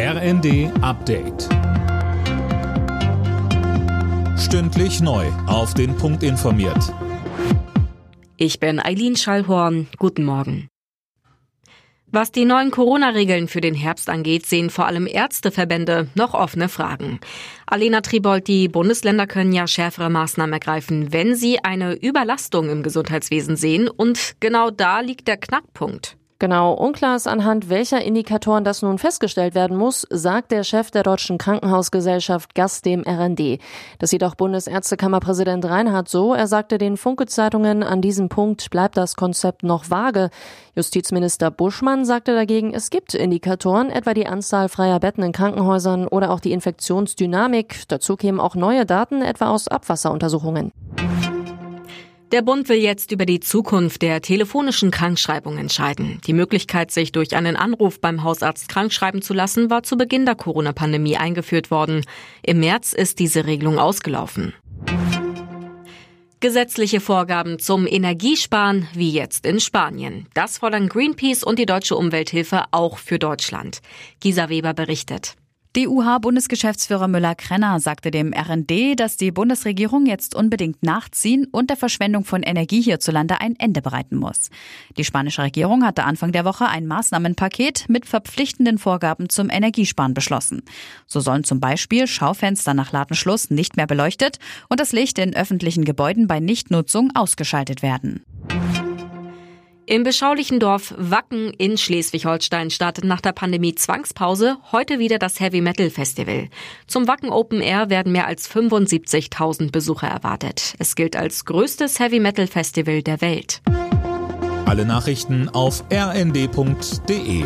RND Update. Stündlich neu. Auf den Punkt informiert. Ich bin Eileen Schallhorn. Guten Morgen. Was die neuen Corona-Regeln für den Herbst angeht, sehen vor allem Ärzteverbände noch offene Fragen. Alena Tribold, die Bundesländer können ja schärfere Maßnahmen ergreifen, wenn sie eine Überlastung im Gesundheitswesen sehen. Und genau da liegt der Knackpunkt. Genau, unklar ist anhand welcher Indikatoren das nun festgestellt werden muss, sagt der Chef der Deutschen Krankenhausgesellschaft Gast dem RND. Das sieht auch Bundesärztekammerpräsident Reinhard so. Er sagte den Funke-Zeitungen, an diesem Punkt bleibt das Konzept noch vage. Justizminister Buschmann sagte dagegen, es gibt Indikatoren, etwa die Anzahl freier Betten in Krankenhäusern oder auch die Infektionsdynamik. Dazu kämen auch neue Daten, etwa aus Abwasseruntersuchungen. Der Bund will jetzt über die Zukunft der telefonischen Krankschreibung entscheiden. Die Möglichkeit, sich durch einen Anruf beim Hausarzt krankschreiben zu lassen, war zu Beginn der Corona-Pandemie eingeführt worden. Im März ist diese Regelung ausgelaufen. Gesetzliche Vorgaben zum Energiesparen wie jetzt in Spanien. Das fordern Greenpeace und die Deutsche Umwelthilfe auch für Deutschland. Gisa Weber berichtet. DUH-Bundesgeschäftsführer Müller-Krenner sagte dem RND, dass die Bundesregierung jetzt unbedingt nachziehen und der Verschwendung von Energie hierzulande ein Ende bereiten muss. Die spanische Regierung hatte Anfang der Woche ein Maßnahmenpaket mit verpflichtenden Vorgaben zum Energiesparen beschlossen. So sollen zum Beispiel Schaufenster nach Ladenschluss nicht mehr beleuchtet und das Licht in öffentlichen Gebäuden bei Nichtnutzung ausgeschaltet werden. Im beschaulichen Dorf Wacken in Schleswig-Holstein startet nach der Pandemie Zwangspause heute wieder das Heavy Metal Festival. Zum Wacken Open Air werden mehr als 75.000 Besucher erwartet. Es gilt als größtes Heavy Metal Festival der Welt. Alle Nachrichten auf rnd.de